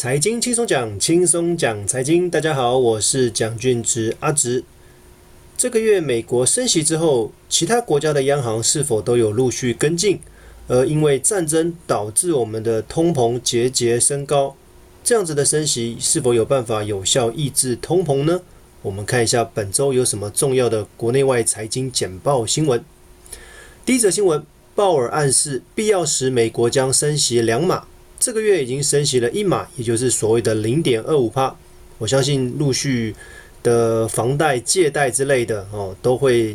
财经轻松讲，轻松讲财经。大家好，我是蒋俊植阿植。这个月美国升息之后，其他国家的央行是否都有陆续跟进？而因为战争导致我们的通膨节节升高，这样子的升息是否有办法有效抑制通膨呢？我们看一下本周有什么重要的国内外财经简报新闻。第一则新闻，鲍尔暗示必要时美国将升息两码。这个月已经升息了一码，也就是所谓的零点二五趴。我相信陆续的房贷、借贷之类的哦，都会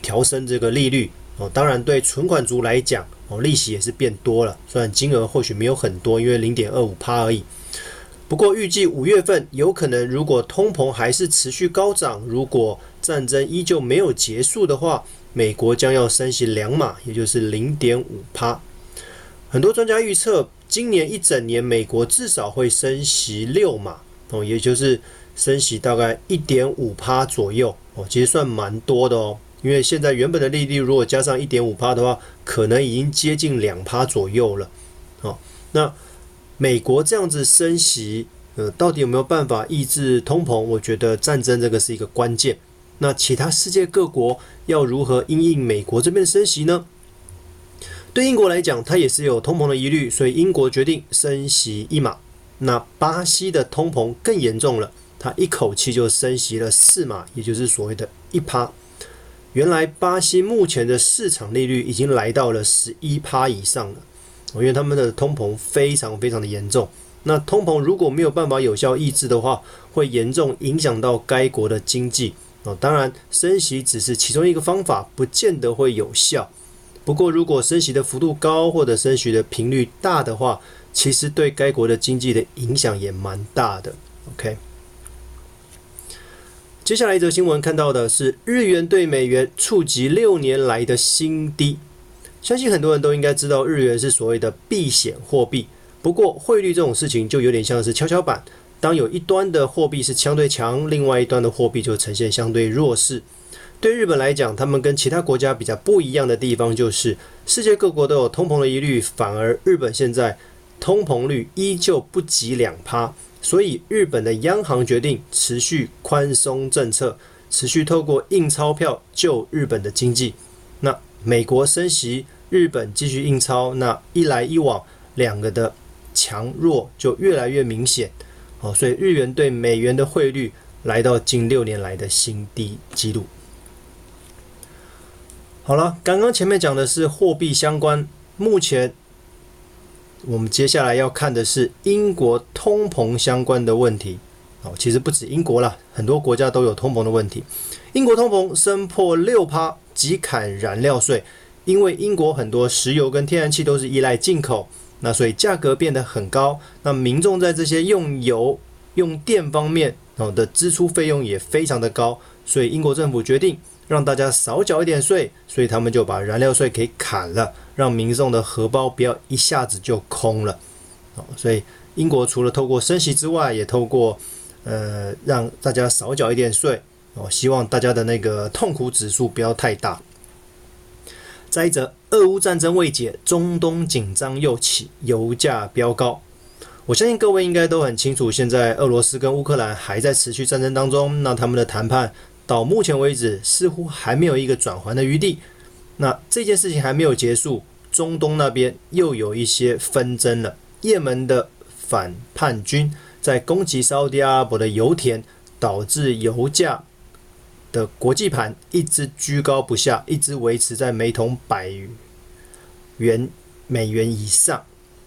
调升这个利率哦。当然，对存款族来讲哦，利息也是变多了，虽然金额或许没有很多，因为零点二五趴而已。不过预计五月份有可能，如果通膨还是持续高涨，如果战争依旧没有结束的话，美国将要升息两码，也就是零点五趴。很多专家预测。今年一整年，美国至少会升息六码哦，也就是升息大概一点五趴左右哦，其实算蛮多的哦。因为现在原本的利率如果加上一点五趴的话，可能已经接近两趴左右了。哦，那美国这样子升息，呃，到底有没有办法抑制通膨？我觉得战争这个是一个关键。那其他世界各国要如何因应美国这边的升息呢？对英国来讲，它也是有通膨的疑虑，所以英国决定升息一码。那巴西的通膨更严重了，它一口气就升息了四码，也就是所谓的一趴。原来巴西目前的市场利率已经来到了十一趴以上了，因为他们的通膨非常非常的严重。那通膨如果没有办法有效抑制的话，会严重影响到该国的经济。哦，当然升息只是其中一个方法，不见得会有效。不过，如果升息的幅度高或者升息的频率大的话，其实对该国的经济的影响也蛮大的。OK，接下来一则新闻看到的是日元对美元触及六年来的新低。相信很多人都应该知道，日元是所谓的避险货币。不过，汇率这种事情就有点像是跷跷板，当有一端的货币是相对强，另外一端的货币就呈现相对弱势。对日本来讲，他们跟其他国家比较不一样的地方就是，世界各国都有通膨的疑虑，反而日本现在通膨率依旧不及两趴，所以日本的央行决定持续宽松政策，持续透过印钞票救日本的经济。那美国升息，日本继续印钞，那一来一往，两个的强弱就越来越明显。哦，所以日元对美元的汇率来到近六年来的新低纪录。好了，刚刚前面讲的是货币相关，目前我们接下来要看的是英国通膨相关的问题。哦，其实不止英国啦，很多国家都有通膨的问题。英国通膨升破六趴，急砍燃料税，因为英国很多石油跟天然气都是依赖进口，那所以价格变得很高。那民众在这些用油、用电方面哦的支出费用也非常的高，所以英国政府决定。让大家少缴一点税，所以他们就把燃料税给砍了，让民众的荷包不要一下子就空了。哦，所以英国除了透过升息之外，也透过呃让大家少缴一点税哦，希望大家的那个痛苦指数不要太大。再者，俄乌战争未解，中东紧张又起，油价飙高。我相信各位应该都很清楚，现在俄罗斯跟乌克兰还在持续战争当中，那他们的谈判。到目前为止，似乎还没有一个转圜的余地。那这件事情还没有结束，中东那边又有一些纷争了。也门的反叛军在攻击沙乌地阿拉伯的油田，导致油价的国际盘一直居高不下，一直维持在每桶百元美元以上。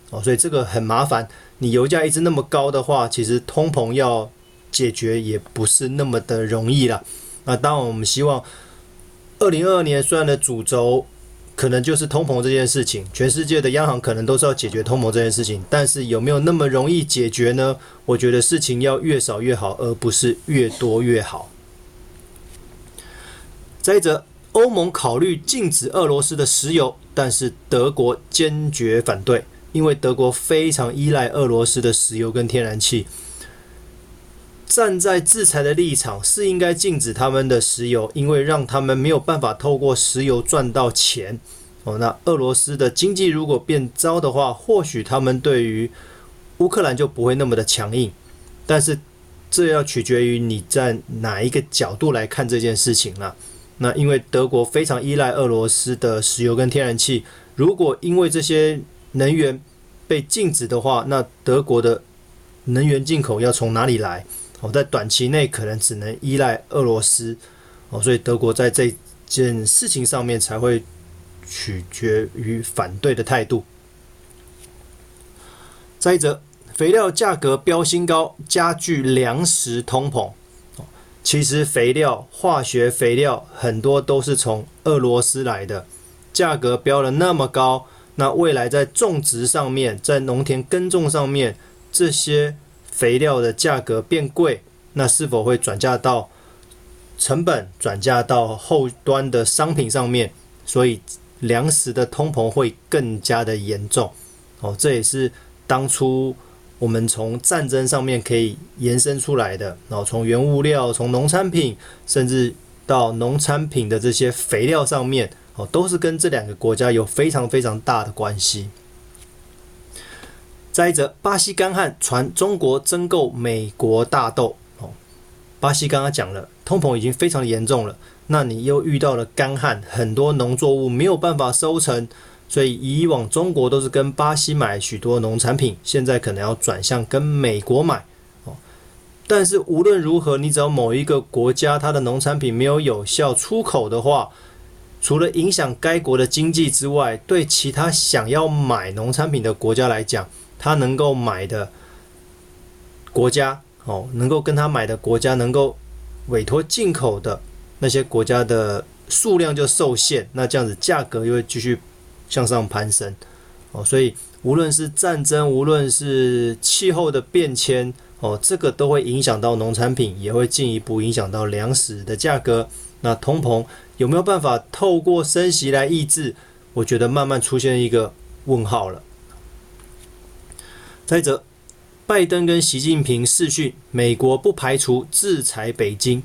哦，所以这个很麻烦。你油价一直那么高的话，其实通膨要解决也不是那么的容易了。那当然，我们希望二零二二年虽然的主轴可能就是通膨这件事情，全世界的央行可能都是要解决通膨这件事情，但是有没有那么容易解决呢？我觉得事情要越少越好，而不是越多越好。再者，欧盟考虑禁止俄罗斯的石油，但是德国坚决反对，因为德国非常依赖俄罗斯的石油跟天然气。站在制裁的立场，是应该禁止他们的石油，因为让他们没有办法透过石油赚到钱。哦，那俄罗斯的经济如果变糟的话，或许他们对于乌克兰就不会那么的强硬。但是这要取决于你在哪一个角度来看这件事情了。那因为德国非常依赖俄罗斯的石油跟天然气，如果因为这些能源被禁止的话，那德国的能源进口要从哪里来？哦，在短期内可能只能依赖俄罗斯。哦，所以德国在这件事情上面才会取决于反对的态度。再者，肥料价格飙新高，加剧粮食通膨。其实肥料、化学肥料很多都是从俄罗斯来的，价格飙了那么高，那未来在种植上面，在农田耕种上面，这些肥料的价格变贵，那是否会转嫁到成本，转嫁到后端的商品上面？所以粮食的通膨会更加的严重。哦，这也是当初。我们从战争上面可以延伸出来的，然后从原物料、从农产品，甚至到农产品的这些肥料上面，哦，都是跟这两个国家有非常非常大的关系。再者，巴西干旱传中国增购美国大豆，哦，巴西刚刚讲了，通膨已经非常严重了，那你又遇到了干旱，很多农作物没有办法收成。所以以往中国都是跟巴西买许多农产品，现在可能要转向跟美国买哦。但是无论如何，你只要某一个国家它的农产品没有有效出口的话，除了影响该国的经济之外，对其他想要买农产品的国家来讲，他能够买的国家哦，能够跟他买的国家能够委托进口的那些国家的数量就受限，那这样子价格又会继续。向上攀升，哦，所以无论是战争，无论是气候的变迁，哦，这个都会影响到农产品，也会进一步影响到粮食的价格。那通膨有没有办法透过升息来抑制？我觉得慢慢出现一个问号了。再者，拜登跟习近平视讯，美国不排除制裁北京。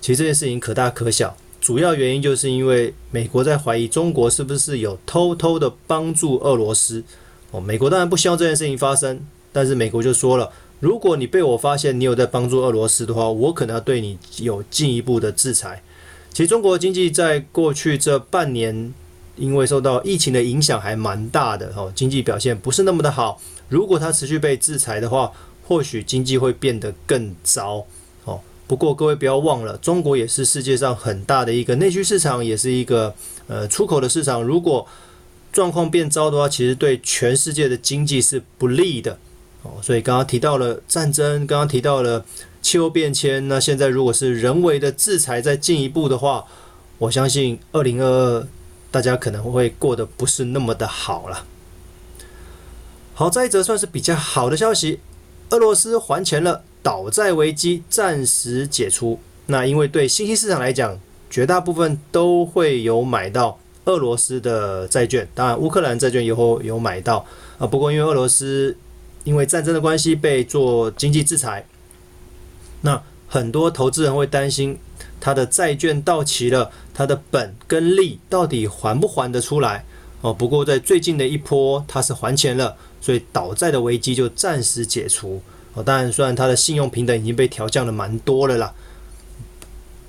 其实这件事情可大可小。主要原因就是因为美国在怀疑中国是不是有偷偷的帮助俄罗斯哦。美国当然不希望这件事情发生，但是美国就说了，如果你被我发现你有在帮助俄罗斯的话，我可能要对你有进一步的制裁。其实中国经济在过去这半年，因为受到疫情的影响还蛮大的哦，经济表现不是那么的好。如果它持续被制裁的话，或许经济会变得更糟哦。不过各位不要忘了，中国也是世界上很大的一个内需市场，也是一个呃出口的市场。如果状况变糟的话，其实对全世界的经济是不利的哦。所以刚刚提到了战争，刚刚提到了气候变迁，那现在如果是人为的制裁再进一步的话，我相信二零二二大家可能会过得不是那么的好了。好，再一则算是比较好的消息，俄罗斯还钱了。倒债危机暂时解除。那因为对新兴市场来讲，绝大部分都会有买到俄罗斯的债券，当然乌克兰债券以后有买到啊。不过因为俄罗斯因为战争的关系被做经济制裁，那很多投资人会担心他的债券到期了，他的本跟利到底还不还得出来哦。不过在最近的一波，他是还钱了，所以倒债的危机就暂时解除。哦，当然，虽然他的信用平等已经被调降了蛮多了啦，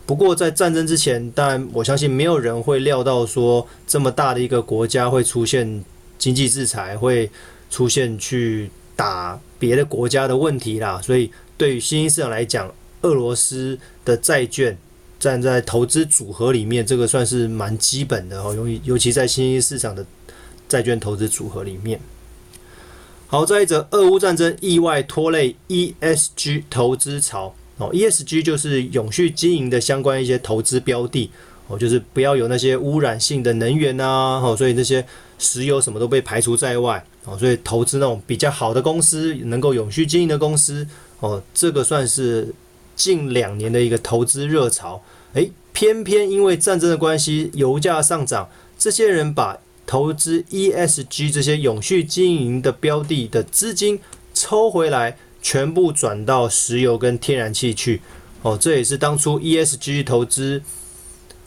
不过在战争之前，当然我相信没有人会料到说这么大的一个国家会出现经济制裁，会出现去打别的国家的问题啦。所以对于新兴市场来讲，俄罗斯的债券站在投资组合里面，这个算是蛮基本的哦，尤尤其在新兴市场的债券投资组合里面。好，再一则，俄乌战争意外拖累 ESG 投资潮哦。ESG 就是永续经营的相关一些投资标的哦，就是不要有那些污染性的能源呐，哦，所以那些石油什么都被排除在外哦，所以投资那种比较好的公司，能够永续经营的公司哦，这个算是近两年的一个投资热潮。诶，偏偏因为战争的关系，油价上涨，这些人把投资 ESG 这些永续经营的标的的资金抽回来，全部转到石油跟天然气去。哦，这也是当初 ESG 投资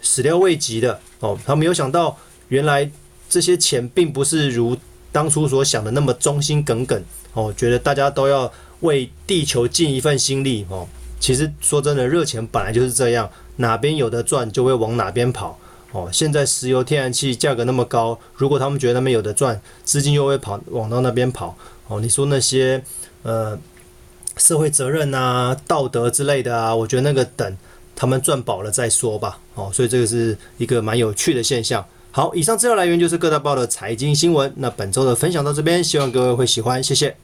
始料未及的。哦，他没有想到，原来这些钱并不是如当初所想的那么忠心耿耿哦，觉得大家都要为地球尽一份心力哦。其实说真的，热钱本来就是这样，哪边有的赚就会往哪边跑哦。现在石油、天然气价格那么高，如果他们觉得那边有的赚，资金又会跑往到那边跑哦。你说那些呃社会责任啊、道德之类的啊，我觉得那个等他们赚饱了再说吧。哦，所以这个是一个蛮有趣的现象。好，以上资料来源就是各大报的财经新闻。那本周的分享到这边，希望各位会喜欢，谢谢。